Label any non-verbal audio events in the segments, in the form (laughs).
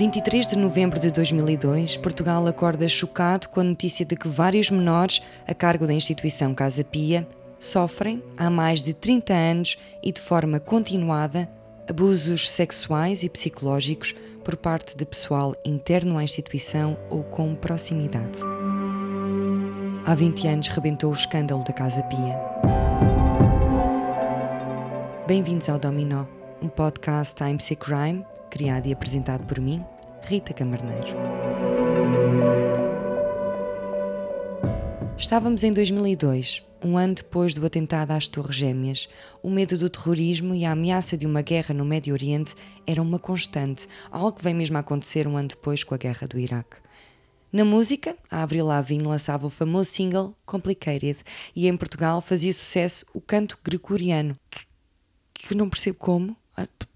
23 de novembro de 2002, Portugal acorda chocado com a notícia de que vários menores, a cargo da instituição Casa Pia, sofrem, há mais de 30 anos e de forma continuada, abusos sexuais e psicológicos por parte de pessoal interno à instituição ou com proximidade. Há 20 anos rebentou o escândalo da Casa Pia. Bem-vindos ao Dominó, um podcast Time Crime, criado e apresentado por mim, Rita Camarneiro. Estávamos em 2002, um ano depois do atentado às Torres Gêmeas. O medo do terrorismo e a ameaça de uma guerra no Médio Oriente eram uma constante, algo que vem mesmo a acontecer um ano depois com a guerra do Iraque. Na música, a Avril Lavigne lançava o famoso single Complicated e em Portugal fazia sucesso o canto gregoriano, que, que não percebo como.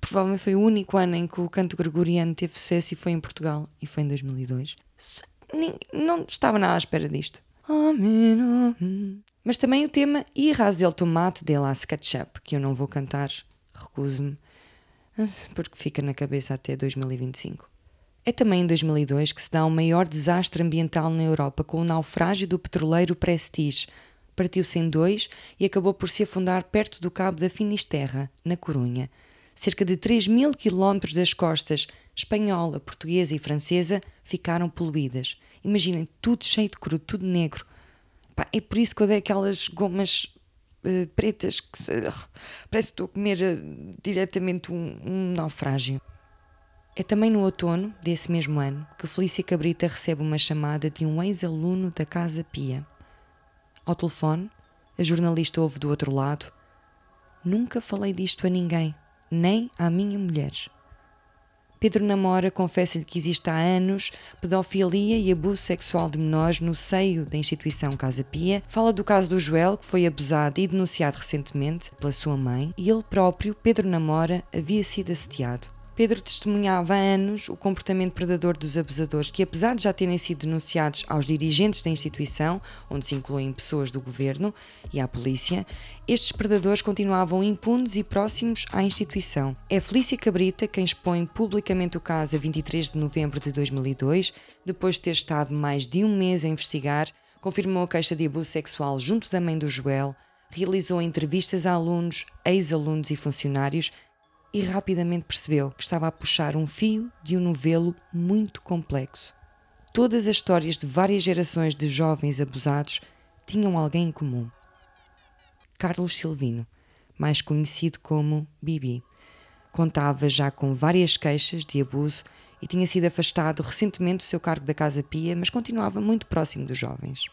Provavelmente foi o único ano em que o canto gregoriano teve sucesso e foi em Portugal, e foi em 2002. Não estava nada à espera disto. Mas também o tema Irras del Tomate de las Ketchup, que eu não vou cantar, recuso-me, porque fica na cabeça até 2025. É também em 2002 que se dá o maior desastre ambiental na Europa com o naufrágio do petroleiro Prestige. Partiu-se em dois e acabou por se afundar perto do Cabo da Finisterra, na Corunha. Cerca de 3 mil quilómetros das costas espanhola, portuguesa e francesa ficaram poluídas. Imaginem, tudo cheio de cru, tudo negro. Pá, é por isso que eu dei aquelas gomas uh, pretas que se, uh, (laughs) parece que estou a comer uh, diretamente um, um naufrágio. É também no outono desse mesmo ano que Felícia Cabrita recebe uma chamada de um ex-aluno da Casa Pia. Ao telefone, a jornalista ouve do outro lado: Nunca falei disto a ninguém, nem à minha mulher. Pedro Namora confessa-lhe que existe há anos pedofilia e abuso sexual de menores no seio da instituição Casa Pia. Fala do caso do Joel, que foi abusado e denunciado recentemente pela sua mãe, e ele próprio, Pedro Namora, havia sido assediado. Pedro testemunhava há anos o comportamento predador dos abusadores, que, apesar de já terem sido denunciados aos dirigentes da instituição, onde se incluem pessoas do governo e à polícia, estes predadores continuavam impunes e próximos à instituição. É Felícia Cabrita quem expõe publicamente o caso a 23 de novembro de 2002, depois de ter estado mais de um mês a investigar, confirmou a queixa de abuso sexual junto da mãe do Joel, realizou entrevistas a alunos, ex-alunos e funcionários e rapidamente percebeu que estava a puxar um fio de um novelo muito complexo. Todas as histórias de várias gerações de jovens abusados tinham alguém em comum. Carlos Silvino, mais conhecido como Bibi, contava já com várias queixas de abuso e tinha sido afastado recentemente do seu cargo da Casa Pia, mas continuava muito próximo dos jovens.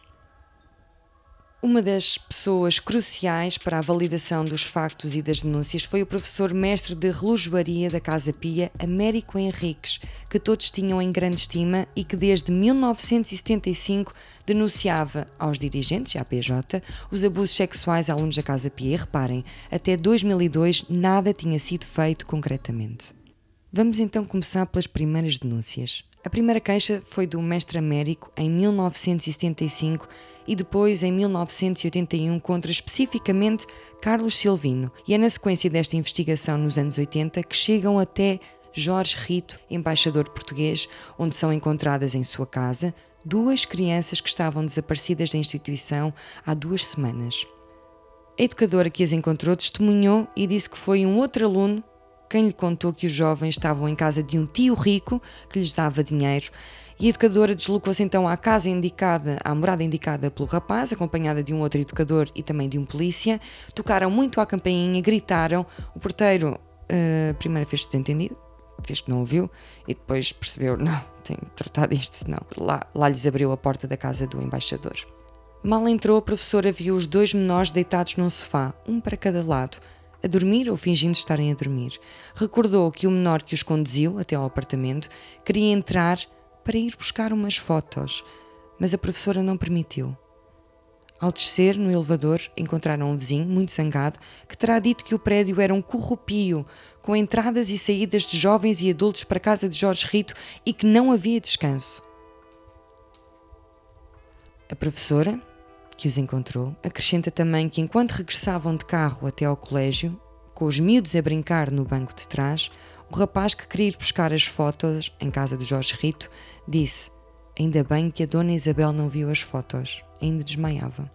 Uma das pessoas cruciais para a validação dos factos e das denúncias foi o professor mestre de relojoaria da Casa Pia, Américo Henriques, que todos tinham em grande estima e que desde 1975 denunciava aos dirigentes, à PJ, os abusos sexuais a alunos da Casa Pia. E reparem, até 2002 nada tinha sido feito concretamente. Vamos então começar pelas primeiras denúncias. A primeira queixa foi do mestre Américo em 1975 e depois em 1981 contra especificamente Carlos Silvino. E é na sequência desta investigação nos anos 80 que chegam até Jorge Rito, embaixador português, onde são encontradas em sua casa duas crianças que estavam desaparecidas da instituição há duas semanas. A educadora que as encontrou testemunhou e disse que foi um outro aluno quem lhe contou que os jovens estavam em casa de um tio rico que lhes dava dinheiro. E a educadora deslocou-se então à casa indicada, à morada indicada pelo rapaz, acompanhada de um outro educador e também de um polícia. Tocaram muito à campainha, gritaram. O porteiro uh, primeiro fez desentendido, fez que não ouviu e depois percebeu: não, tenho que tratar disto, senão. Lá, lá lhes abriu a porta da casa do embaixador. Mal entrou, a professora viu os dois menores deitados num sofá, um para cada lado a dormir ou fingindo estarem a dormir. Recordou que o menor que os conduziu até ao apartamento queria entrar para ir buscar umas fotos, mas a professora não permitiu. Ao descer no elevador, encontraram um vizinho, muito zangado, que terá dito que o prédio era um corrupio, com entradas e saídas de jovens e adultos para a casa de Jorge Rito e que não havia descanso. A professora, que os encontrou, acrescenta também que enquanto regressavam de carro até ao colégio, com os miúdos a brincar no banco de trás, o rapaz que queria ir buscar as fotos em casa do Jorge Rito disse: Ainda bem que a dona Isabel não viu as fotos, ainda desmaiava.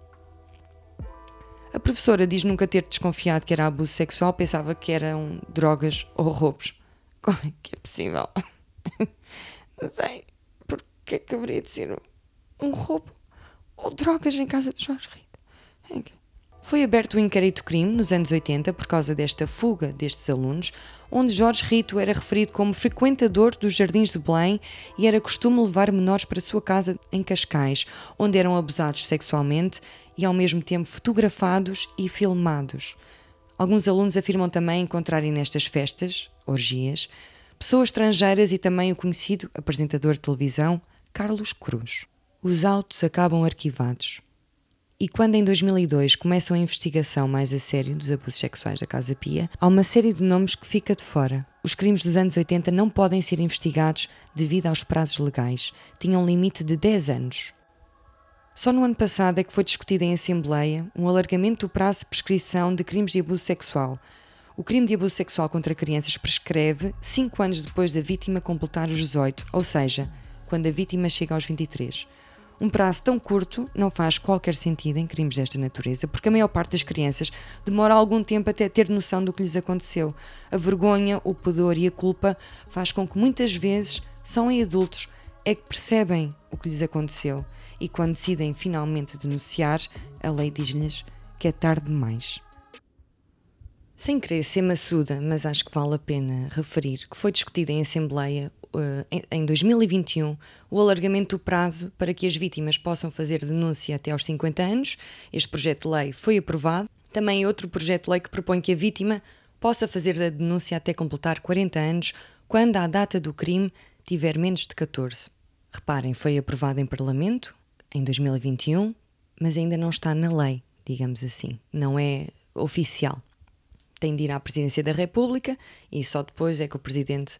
A professora diz nunca ter desconfiado que era abuso sexual, pensava que eram drogas ou roubos. Como é que é possível? (laughs) Não sei. Porquê é que haveria de ser um roubo ou drogas em casa de Jorge Rito? Foi aberto o inquérito crime nos anos 80 por causa desta fuga destes alunos, onde Jorge Rito era referido como frequentador dos Jardins de Belém e era costume levar menores para sua casa em Cascais, onde eram abusados sexualmente e ao mesmo tempo fotografados e filmados. Alguns alunos afirmam também encontrarem nestas festas, orgias, pessoas estrangeiras e também o conhecido apresentador de televisão Carlos Cruz. Os autos acabam arquivados. E quando em 2002 começam a investigação mais a sério dos abusos sexuais da Casa Pia, há uma série de nomes que fica de fora. Os crimes dos anos 80 não podem ser investigados devido aos prazos legais. Tinham um limite de 10 anos. Só no ano passado é que foi discutido em Assembleia um alargamento do prazo de prescrição de crimes de abuso sexual. O crime de abuso sexual contra crianças prescreve 5 anos depois da vítima completar os 18, ou seja, quando a vítima chega aos 23. Um prazo tão curto não faz qualquer sentido em crimes desta natureza, porque a maior parte das crianças demora algum tempo até ter noção do que lhes aconteceu. A vergonha, o pudor e a culpa faz com que muitas vezes são em adultos é que percebem o que lhes aconteceu e quando decidem finalmente denunciar, a lei diz-lhes que é tarde demais. Sem querer ser maçuda, mas acho que vale a pena referir que foi discutido em Assembleia em 2021 o alargamento do prazo para que as vítimas possam fazer denúncia até aos 50 anos. Este projeto de lei foi aprovado. Também outro projeto de lei que propõe que a vítima possa fazer a denúncia até completar 40 anos, quando a data do crime tiver menos de 14. Reparem, foi aprovado em Parlamento em 2021, mas ainda não está na lei, digamos assim. Não é oficial. Tem de ir à Presidência da República e só depois é que o Presidente, eh,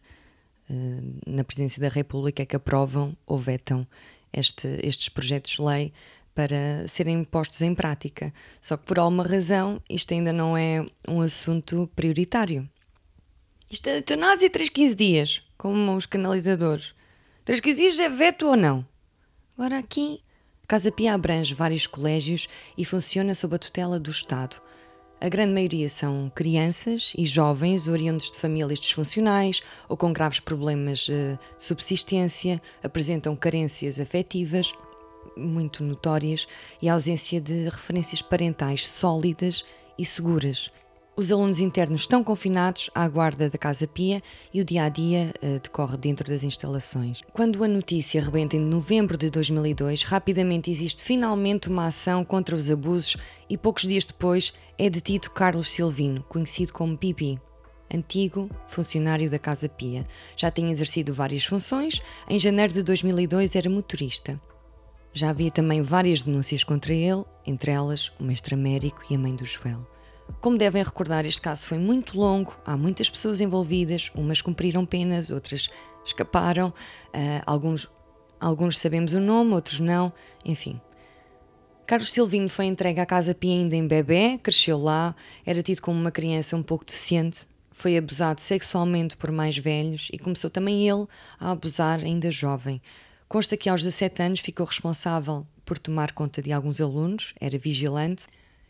na Presidência da República, é que aprovam ou vetam este, estes projetos de lei para serem postos em prática. Só que por alguma razão isto ainda não é um assunto prioritário. Isto é eutanásia 3, 15 dias, como os canalizadores. Três quesias é veto ou não? Agora aqui, Casa Pia abrange vários colégios e funciona sob a tutela do Estado. A grande maioria são crianças e jovens oriundos de famílias disfuncionais ou com graves problemas eh, de subsistência, apresentam carências afetivas muito notórias e ausência de referências parentais sólidas e seguras. Os alunos internos estão confinados à guarda da Casa Pia e o dia a dia decorre dentro das instalações. Quando a notícia rebenta em novembro de 2002, rapidamente existe finalmente uma ação contra os abusos e poucos dias depois é detido Carlos Silvino, conhecido como Pipi. Antigo funcionário da Casa Pia. Já tinha exercido várias funções, em janeiro de 2002 era motorista. Já havia também várias denúncias contra ele, entre elas o mestre Américo e a mãe do Joel. Como devem recordar, este caso foi muito longo, há muitas pessoas envolvidas, umas cumpriram penas, outras escaparam, uh, alguns, alguns sabemos o nome, outros não, enfim. Carlos Silvino foi entregue à Casa Pia ainda em bebê, cresceu lá, era tido como uma criança um pouco deficiente, foi abusado sexualmente por mais velhos e começou também ele a abusar ainda jovem. Consta que aos 17 anos ficou responsável por tomar conta de alguns alunos, era vigilante,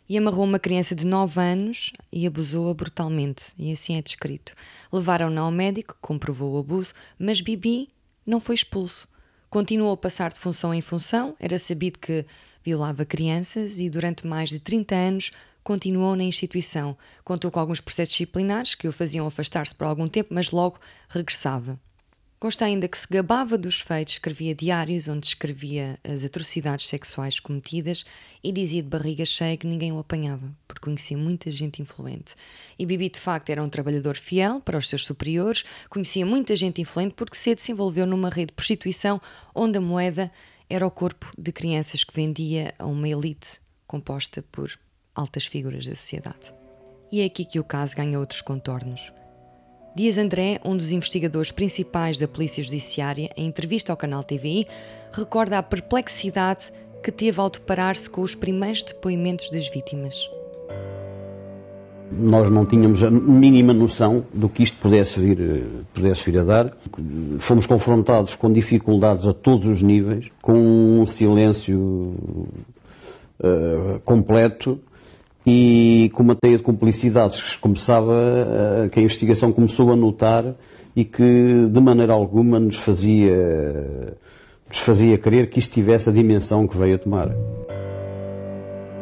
e amarrou uma criança de 9 anos e abusou-a brutalmente, e assim é descrito. Levaram-na ao médico, comprovou o abuso, mas Bibi não foi expulso. Continuou a passar de função em função, era sabido que violava crianças e durante mais de 30 anos continuou na instituição. Contou com alguns processos disciplinares que o faziam afastar-se por algum tempo, mas logo regressava. Consta ainda que se gabava dos feitos, escrevia diários onde escrevia as atrocidades sexuais cometidas e dizia de barriga cheia que ninguém o apanhava, porque conhecia muita gente influente. E Bibi, de facto, era um trabalhador fiel para os seus superiores, conhecia muita gente influente porque cedo se envolveu numa rede de prostituição onde a moeda era o corpo de crianças que vendia a uma elite composta por altas figuras da sociedade. E é aqui que o caso ganha outros contornos. Dias André, um dos investigadores principais da Polícia Judiciária, em entrevista ao canal TVI, recorda a perplexidade que teve ao deparar-se com os primeiros depoimentos das vítimas. Nós não tínhamos a mínima noção do que isto pudesse vir, pudesse vir a dar. Fomos confrontados com dificuldades a todos os níveis, com um silêncio uh, completo e com uma teia de cumplicidades que começava, uh, que a investigação começou a notar e que de maneira alguma nos fazia, nos fazia crer que isto tivesse a dimensão que veio a tomar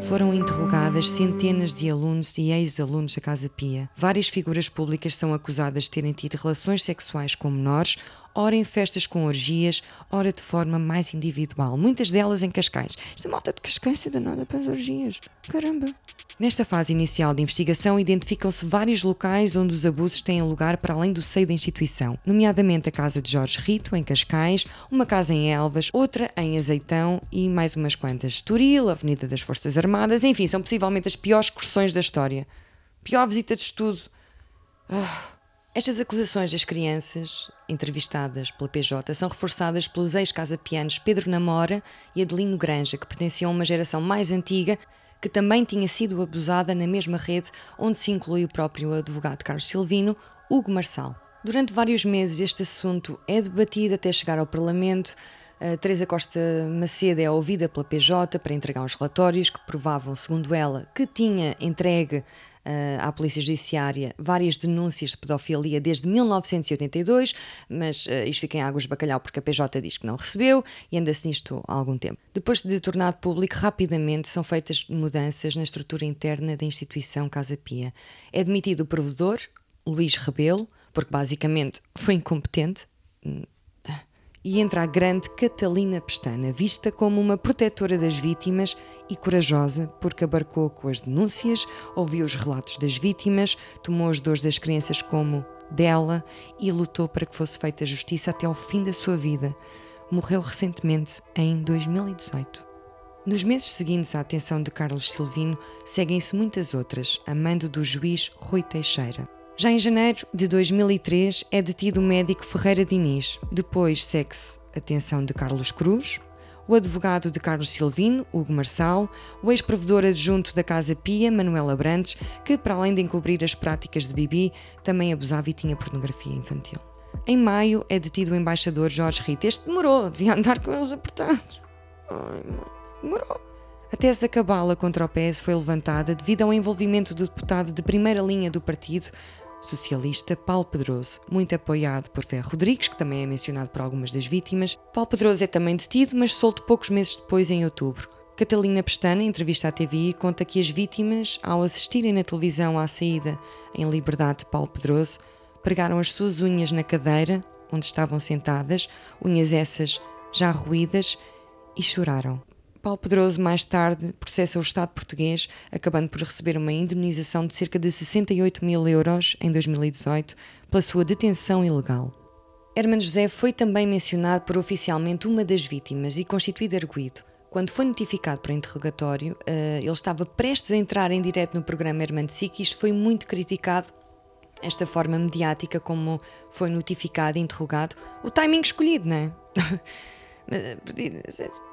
foram interrogadas centenas de alunos e ex-alunos da Casa Pia. Várias figuras públicas são acusadas de terem tido relações sexuais com menores ora em festas com orgias, ora de forma mais individual, muitas delas em Cascais. Esta malta de Cascais é danada para as orgias. Caramba! Nesta fase inicial de investigação, identificam-se vários locais onde os abusos têm lugar para além do seio da instituição, nomeadamente a casa de Jorge Rito, em Cascais, uma casa em Elvas, outra em Azeitão e mais umas quantas. Estoril, Avenida das Forças Armadas, enfim, são possivelmente as piores excursões da história. Pior visita de estudo. Ah. Estas acusações das crianças entrevistadas pela PJ são reforçadas pelos ex-casa-pianos Pedro Namora e Adelino Granja, que pertenciam a uma geração mais antiga que também tinha sido abusada na mesma rede onde se inclui o próprio advogado Carlos Silvino, Hugo Marçal. Durante vários meses este assunto é debatido até chegar ao Parlamento. A Teresa Costa Macedo é ouvida pela PJ para entregar os relatórios que provavam, segundo ela, que tinha entregue à Polícia Judiciária várias denúncias de pedofilia desde 1982, mas uh, isto fica em águas de bacalhau porque a PJ diz que não recebeu e anda-se nisto há algum tempo. Depois de tornado público, rapidamente são feitas mudanças na estrutura interna da instituição Casa Pia. É demitido o provedor, Luís Rebelo, porque basicamente foi incompetente, e entra a grande Catalina Pestana, vista como uma protetora das vítimas e corajosa, porque abarcou com as denúncias, ouviu os relatos das vítimas, tomou as dores das crianças como dela e lutou para que fosse feita justiça até ao fim da sua vida. Morreu recentemente, em 2018. Nos meses seguintes à atenção de Carlos Silvino, seguem-se muitas outras, a mando do juiz Rui Teixeira. Já em janeiro de 2003 é detido o médico Ferreira Diniz. Depois segue-se a de Carlos Cruz, o advogado de Carlos Silvino, Hugo Marçal, o ex-provedor adjunto da Casa Pia, Manuela Brandes, que, para além de encobrir as práticas de Bibi, também abusava e tinha pornografia infantil. Em maio é detido o embaixador Jorge Rita. Este demorou, devia andar com eles apertados. Ai, demorou. A tese da cabala contra o PS foi levantada devido ao envolvimento do deputado de primeira linha do partido, socialista Paulo Pedroso, muito apoiado por Ferro Rodrigues, que também é mencionado por algumas das vítimas. Paulo Pedroso é também detido, mas solto poucos meses depois, em outubro. Catalina Pestana, em entrevista à TVI, conta que as vítimas, ao assistirem na televisão à saída em liberdade de Paulo Pedroso, pregaram as suas unhas na cadeira onde estavam sentadas, unhas essas já ruídas, e choraram. Paulo Pedroso mais tarde processa o Estado português, acabando por receber uma indemnização de cerca de 68 mil euros em 2018 pela sua detenção ilegal. Hermano José foi também mencionado por oficialmente uma das vítimas e constituído arguído. Quando foi notificado para interrogatório, eh, ele estava prestes a entrar em direto no programa Hermano Sic e isto foi muito criticado esta forma mediática como foi notificado e interrogado. O timing escolhido, não é? (laughs)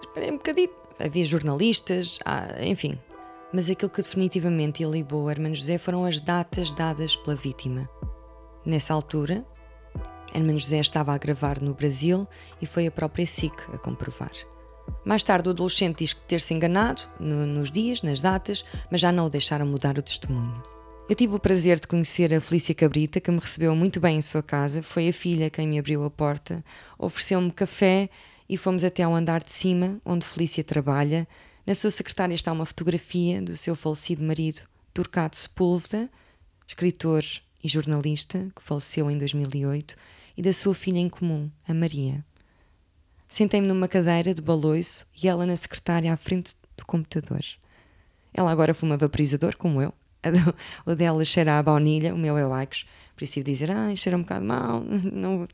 Esperei um bocadinho havia jornalistas, enfim. Mas aquilo que definitivamente ilibou Hermano José foram as datas dadas pela vítima. Nessa altura, Hermano José estava a gravar no Brasil e foi a própria SIC a comprovar. Mais tarde, o adolescente diz que ter-se enganado no, nos dias, nas datas, mas já não o deixaram mudar o testemunho. Eu tive o prazer de conhecer a Felícia Cabrita, que me recebeu muito bem em sua casa. Foi a filha quem me abriu a porta, ofereceu-me café e fomos até ao andar de cima, onde Felícia trabalha. Na sua secretária está uma fotografia do seu falecido marido, Turcato Sepúlveda, escritor e jornalista, que faleceu em 2008, e da sua filha em comum, a Maria. Sentei-me numa cadeira de baloiço e ela na secretária à frente do computador. Ela agora fuma vaporizador, como eu. O dela cheira a baunilha, o meu é o Icos. Por isso dizer, ah, cheira um bocado mal, (laughs) não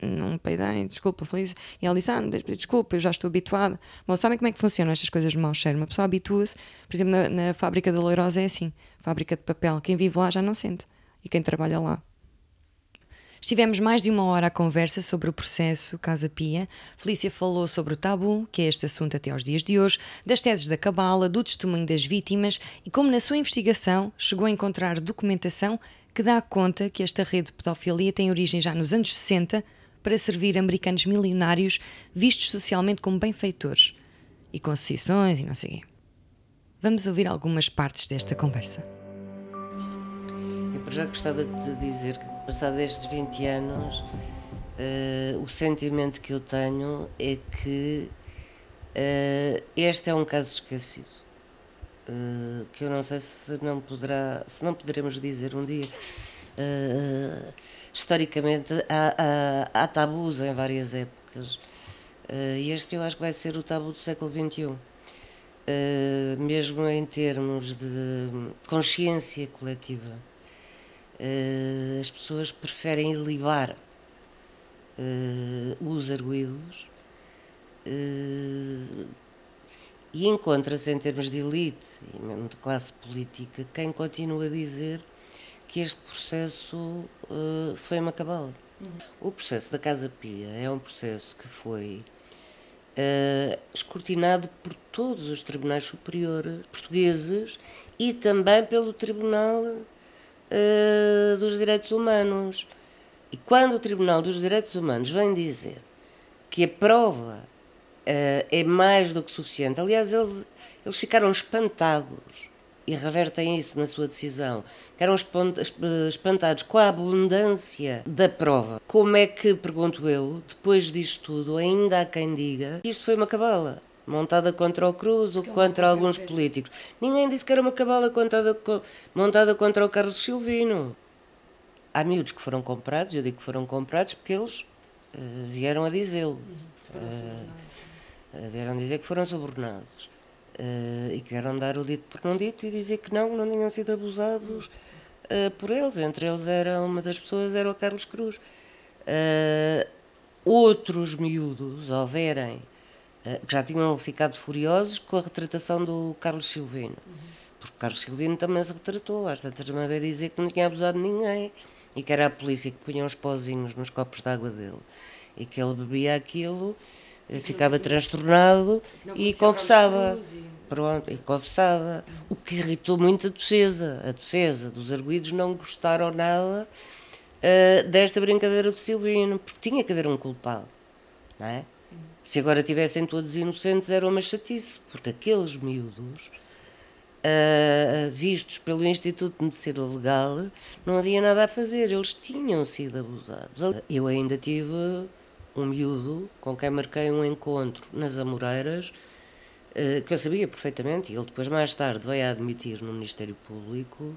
não peidei, desculpa, feliz. E ela disse, ah, desculpa, eu já estou habituada. Bom, sabem como é que funcionam estas coisas de mau cheiro? Uma pessoa habitua-se, por exemplo, na, na fábrica da Leirosa é assim, fábrica de papel, quem vive lá já não sente, e quem trabalha lá. Estivemos mais de uma hora à conversa sobre o processo Casa Pia. Felícia falou sobre o tabu, que é este assunto até aos dias de hoje, das teses da cabala, do testemunho das vítimas e como na sua investigação chegou a encontrar documentação que dá conta que esta rede de pedofilia tem origem já nos anos 60 para servir americanos milionários vistos socialmente como benfeitores e associações e não sei quê. Vamos ouvir algumas partes desta conversa. Eu já gostava de dizer que, passados estes 20 anos, uh, o sentimento que eu tenho é que uh, este é um caso esquecido. Uh, que eu não sei se não poderá, se não poderemos dizer um dia. Historicamente há, há, há, tabus em várias épocas. E este eu acho que vai ser o tabu do século XXI. Uh, mesmo em termos de consciência coletiva. Uh, as pessoas preferem ilibar uh, os arguídos e encontra-se em termos de elite e mesmo de classe política quem continua a dizer que este processo foi uma cabala. Uhum. O processo da Casa Pia é um processo que foi uh, escrutinado por todos os tribunais superiores portugueses e também pelo Tribunal uh, dos Direitos Humanos. E quando o Tribunal dos Direitos Humanos vem dizer que a prova uh, é mais do que suficiente, aliás, eles, eles ficaram espantados e revertem isso na sua decisão, que eram espantados com a abundância da prova. Como é que, pergunto eu, depois disto tudo, ainda há quem diga que isto foi uma cabala? Montada contra o Cruz ou contra alguns políticos. Ninguém disse que era uma cabala montada, montada contra o Carlos Silvino. Há miúdos que foram comprados, eu digo que foram comprados porque eles uh, vieram a dizê-lo. Uh, vieram dizer que foram subornados. Uh, e vieram dar o dito por não dito e dizer que não, não tinham sido abusados uh, por eles. Entre eles era uma das pessoas era o Carlos Cruz. Uh, outros miúdos, ao verem, que já tinham ficado furiosos com a retratação do Carlos Silvino. Porque o Carlos Silvino também se retratou, às tantas uma vez dizer que não tinha abusado de ninguém e que era a polícia que punha uns pozinhos nos copos de água dele e que ele bebia aquilo ficava transtornado e confessava. Pronto, e confessava. O que irritou muito a defesa. A defesa dos arguídos não gostaram nada uh, desta brincadeira do Silvino, porque tinha que haver um culpado. Não é? Se agora tivessem todos inocentes, era uma chatice, porque aqueles miúdos, uh, vistos pelo Instituto de Medicina Legal, não havia nada a fazer, eles tinham sido abusados. Eu ainda tive um miúdo com quem marquei um encontro nas Amoreiras, uh, que eu sabia perfeitamente, e ele depois mais tarde veio a admitir no Ministério Público uh,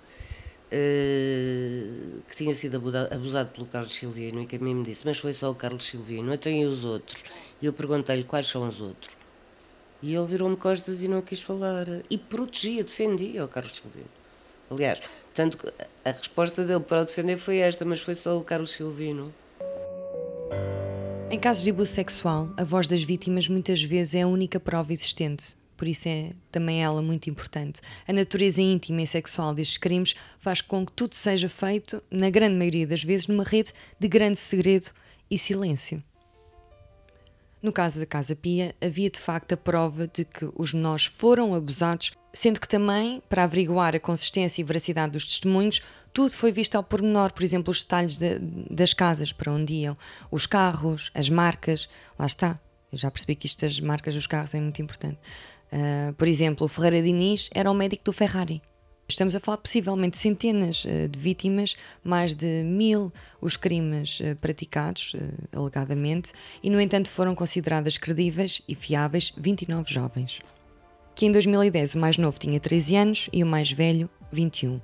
que tinha sido abusado, pelo Carlos Silvino e que a mim me disse, mas foi só o Carlos Silvino, então e os outros? E eu perguntei-lhe quais são os outros. E ele virou-me costas e não quis falar. E protegia, defendia o Carlos Silvino. Aliás, tanto a resposta dele para o defender foi esta, mas foi só o Carlos Silvino. Em casos de abuso sexual, a voz das vítimas muitas vezes é a única prova existente. Por isso é também ela muito importante. A natureza íntima e sexual destes crimes faz com que tudo seja feito, na grande maioria das vezes, numa rede de grande segredo e silêncio. No caso da Casa Pia, havia de facto a prova de que os menores foram abusados, sendo que também, para averiguar a consistência e veracidade dos testemunhos, tudo foi visto ao pormenor, por exemplo, os detalhes de, das casas para onde iam, os carros, as marcas, lá está. Eu já percebi que isto das marcas dos carros é muito importante. Uh, por exemplo, o Ferreira Diniz era o médico do Ferrari. Estamos a falar possivelmente centenas uh, de vítimas, mais de mil os crimes uh, praticados, uh, alegadamente, e no entanto foram consideradas credíveis e fiáveis 29 jovens. Que em 2010 o mais novo tinha 13 anos e o mais velho 21.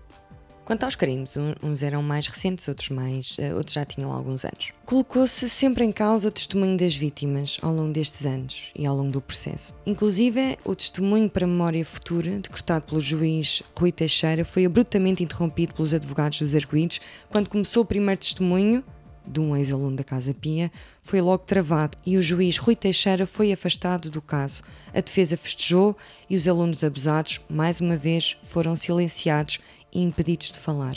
Quanto aos crimes, uns eram mais recentes, outros mais, uh, outros já tinham alguns anos. Colocou-se sempre em causa o testemunho das vítimas ao longo destes anos e ao longo do processo. Inclusive, o testemunho para memória futura, decretado pelo juiz Rui Teixeira, foi abruptamente interrompido pelos advogados dos arguídos quando começou o primeiro testemunho de um ex-aluno da Casa Pia, foi logo travado e o juiz Rui Teixeira foi afastado do caso. A defesa festejou e os alunos abusados, mais uma vez, foram silenciados e impedidos de falar.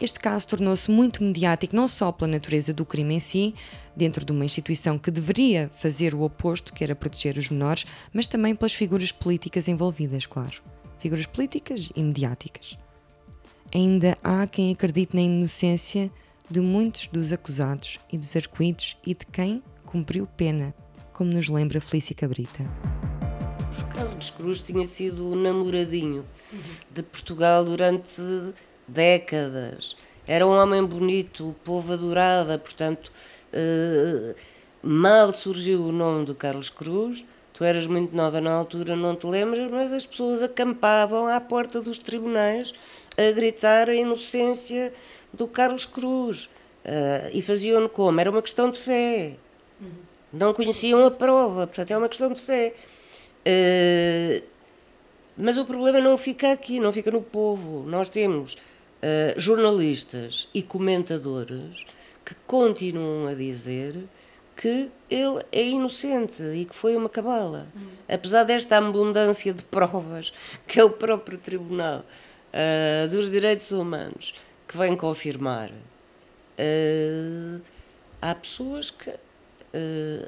Este caso tornou-se muito mediático não só pela natureza do crime em si, dentro de uma instituição que deveria fazer o oposto, que era proteger os menores, mas também pelas figuras políticas envolvidas, claro. Figuras políticas e mediáticas. Ainda há quem acredite na inocência de muitos dos acusados e dos arguídos e de quem cumpriu pena, como nos lembra Felícia Cabrita. Carlos Cruz tinha sido o namoradinho de Portugal durante décadas. Era um homem bonito, o povo adorava, portanto, uh, mal surgiu o nome do Carlos Cruz. Tu eras muito nova na altura, não te lembras, mas as pessoas acampavam à porta dos tribunais a gritar a inocência do Carlos Cruz. Uh, e faziam-no como? Era uma questão de fé. Não conheciam a prova, portanto, é uma questão de fé. Uh, mas o problema não fica aqui, não fica no povo. Nós temos uh, jornalistas e comentadores que continuam a dizer que ele é inocente e que foi uma cabala. Uhum. Apesar desta abundância de provas que é o próprio Tribunal uh, dos Direitos Humanos que vem confirmar, uh, há pessoas que.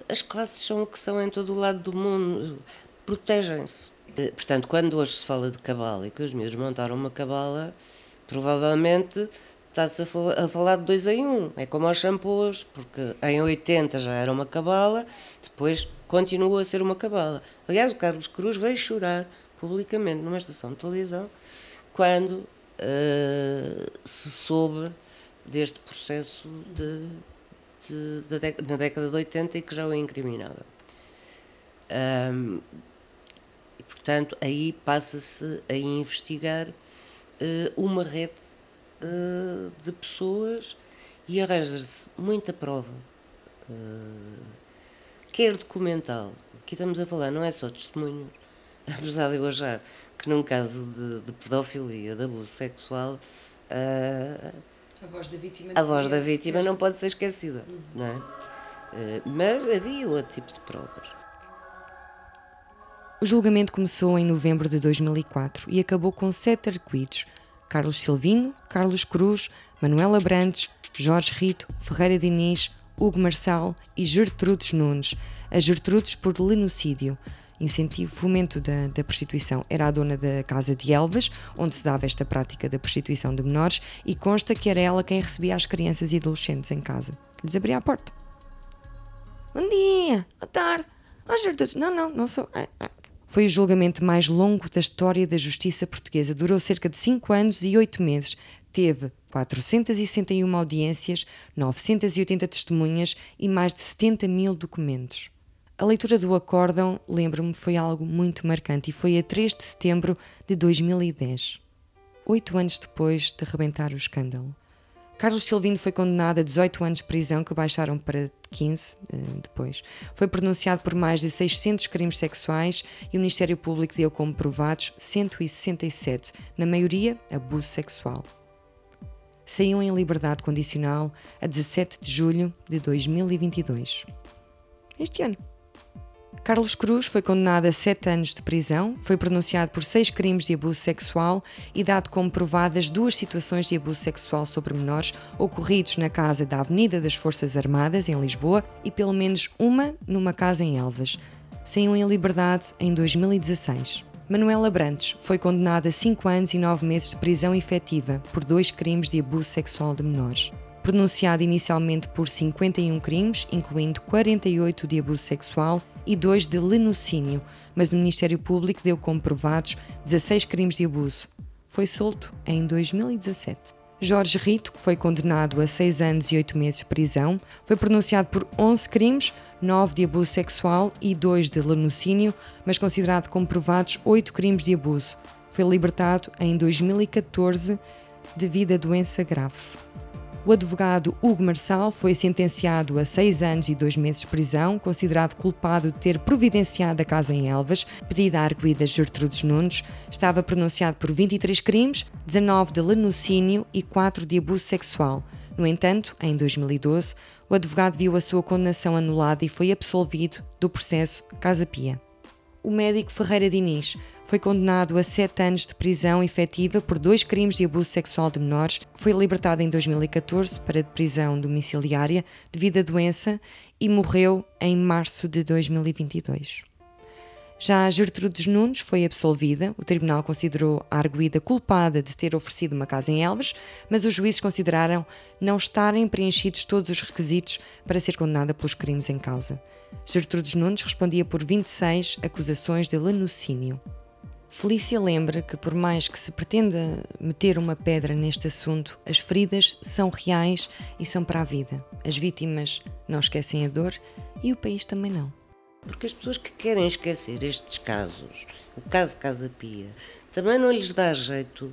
as classes são o que são em todo o lado do mundo, protegem-se. portanto, quando hoje se fala de cabala e que os miúdos montaram uma cabala, provavelmente está-se a, falar de dois em um. É como aos shampoos, porque em 80 já era uma cabala, depois continua a ser uma cabala. Aliás, o Carlos Cruz veio chorar publicamente numa estação de televisão quando uh, se soube deste processo de, de, de, na década de 80 e que já o incriminava. Um, e, portanto, aí passa-se a investigar uh, uma rede uh, de pessoas e arranja-se muita prova, uh, quer documental, aqui estamos a falar, não é só testemunhos, (laughs) apesar de eu achar que num caso de, de pedofilia, de abuso sexual, a voz da vítima, a voz da vítima não pode ser esquecida, uhum. não é? mas havia outro tipo de provas. O julgamento começou em novembro de 2004 e acabou com sete arguídos, Carlos Silvino, Carlos Cruz, Manuela Brandes, Jorge Rito, Ferreira Diniz, Hugo Marçal e Gertrudes Nunes. A Gertrudes por lenocídio, incentivo fomento da, da prostituição. Era a dona da casa de Elvas, onde se dava esta prática da prostituição de menores, e consta que era ela quem recebia as crianças e adolescentes em casa. Lhes abria a porta. Bom dia, boa tarde. Oh, Gertrudes, não, não, não sou. Ah, ah. Foi o julgamento mais longo da história da justiça portuguesa. Durou cerca de 5 anos e 8 meses. Teve 461 audiências, 980 testemunhas e mais de 70 mil documentos. A leitura do acórdão, lembro-me, foi algo muito marcante e foi a 3 de setembro de 2010, oito anos depois de rebentar o escândalo. Carlos Silvino foi condenado a 18 anos de prisão, que baixaram para 15 eh, depois. Foi pronunciado por mais de 600 crimes sexuais e o Ministério Público deu como provados 167, na maioria abuso sexual. Saíam em liberdade condicional a 17 de julho de 2022. Este ano. Carlos Cruz foi condenado a sete anos de prisão, foi pronunciado por seis crimes de abuso sexual e dado como provadas duas situações de abuso sexual sobre menores ocorridos na casa da Avenida das Forças Armadas, em Lisboa, e pelo menos uma numa casa em Elvas. Saiu em liberdade em 2016. Manuela Brantes foi condenada a cinco anos e nove meses de prisão efetiva por dois crimes de abuso sexual de menores pronunciado inicialmente por 51 crimes, incluindo 48 de abuso sexual e 2 de lenocínio, mas o Ministério Público deu como provados 16 crimes de abuso. Foi solto em 2017. Jorge Rito, que foi condenado a 6 anos e 8 meses de prisão, foi pronunciado por 11 crimes, 9 de abuso sexual e 2 de lenocínio, mas considerado como provados 8 crimes de abuso. Foi libertado em 2014 devido a doença grave. O advogado Hugo Marçal foi sentenciado a seis anos e dois meses de prisão, considerado culpado de ter providenciado a casa em Elvas, pedido à arguida Gertrudes Nunes. Estava pronunciado por 23 crimes, 19 de lenocínio e 4 de abuso sexual. No entanto, em 2012, o advogado viu a sua condenação anulada e foi absolvido do processo Casa Pia. O médico Ferreira Diniz Foi condenado a sete anos de prisão efetiva por dois crimes de abuso sexual de menores. Foi libertado em 2014 para prisão domiciliária devido à doença e morreu em março de 2022. Já Gertrudes Nunes foi absolvida. O tribunal considerou a arguída culpada de ter oferecido uma casa em Elvas, mas os juízes consideraram não estarem preenchidos todos os requisitos para ser condenada pelos crimes em causa. Gertrudes Nunes respondia por 26 acusações de lanucínio. Felícia lembra que, por mais que se pretenda meter uma pedra neste assunto, as feridas são reais e são para a vida. As vítimas não esquecem a dor e o país também não. Porque as pessoas que querem esquecer estes casos, o caso Casa Pia, também não lhes dá jeito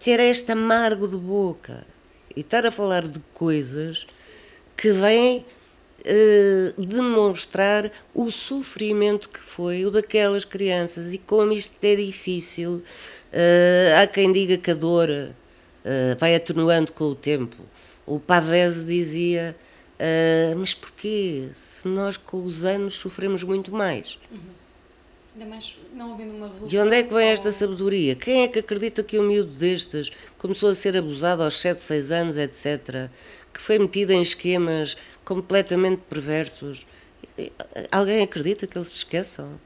ter este amargo de boca e estar a falar de coisas que vêm eh, demonstrar o sofrimento que foi o daquelas crianças e como isto é difícil. Uh, há quem diga que a dor uh, vai atenuando com o tempo. O Pavese dizia: Mas porquê? Se nós com os anos sofremos muito mais. Uhum. Ainda mais não havendo uma resolução. De onde é que vem esta sabedoria? Quem é que acredita que um miúdo destes começou a ser abusado aos 7, 6 anos, etc., que foi metido em esquemas completamente perversos. Alguém acredita que eles se esqueçam?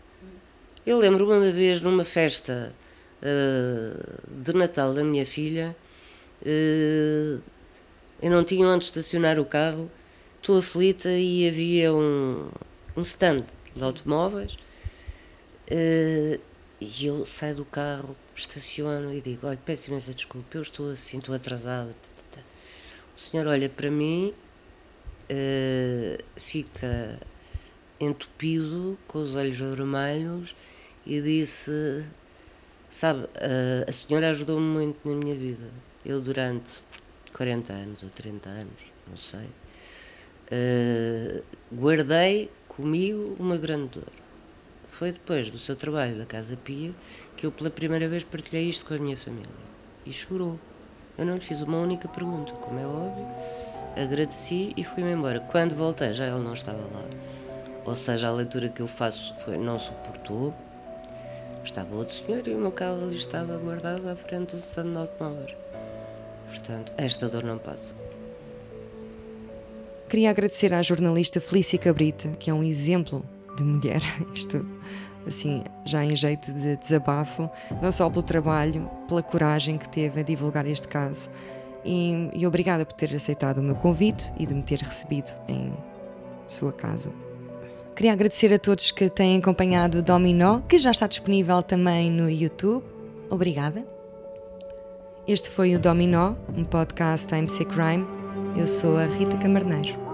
Eu lembro uma vez numa festa uh, de Natal da minha filha, uh, eu não tinha onde estacionar o carro, estou aflita e havia um, um stand de automóveis uh, e eu saio do carro, estaciono e digo, olha, peço imensa desculpa, eu estou assim, estou atrasada. O senhor olha para mim, uh, fica entupido, com os olhos vermelhos, e disse: Sabe, uh, a senhora ajudou-me muito na minha vida. Eu, durante 40 anos ou 30 anos, não sei, uh, guardei comigo uma grande dor. Foi depois do seu trabalho da Casa Pia que eu, pela primeira vez, partilhei isto com a minha família. E chorou. Eu não lhe fiz uma única pergunta, como é óbvio. Agradeci e fui-me embora. Quando voltei, já ele não estava lá. Ou seja, a leitura que eu faço foi: não suportou. Estava outro senhor e o meu carro ali estava guardado à frente do stand de automóveis. Portanto, esta dor não passa. Queria agradecer à jornalista Felícia Cabrita, que é um exemplo de mulher. (laughs) Isto assim, já em jeito de desabafo, não só pelo trabalho, pela coragem que teve a divulgar este caso. E, e obrigada por ter aceitado o meu convite e de me ter recebido em sua casa. Queria agradecer a todos que têm acompanhado o Dominó, que já está disponível também no YouTube. Obrigada. Este foi o Dominó, um podcast da MC Crime. Eu sou a Rita Camarneiro.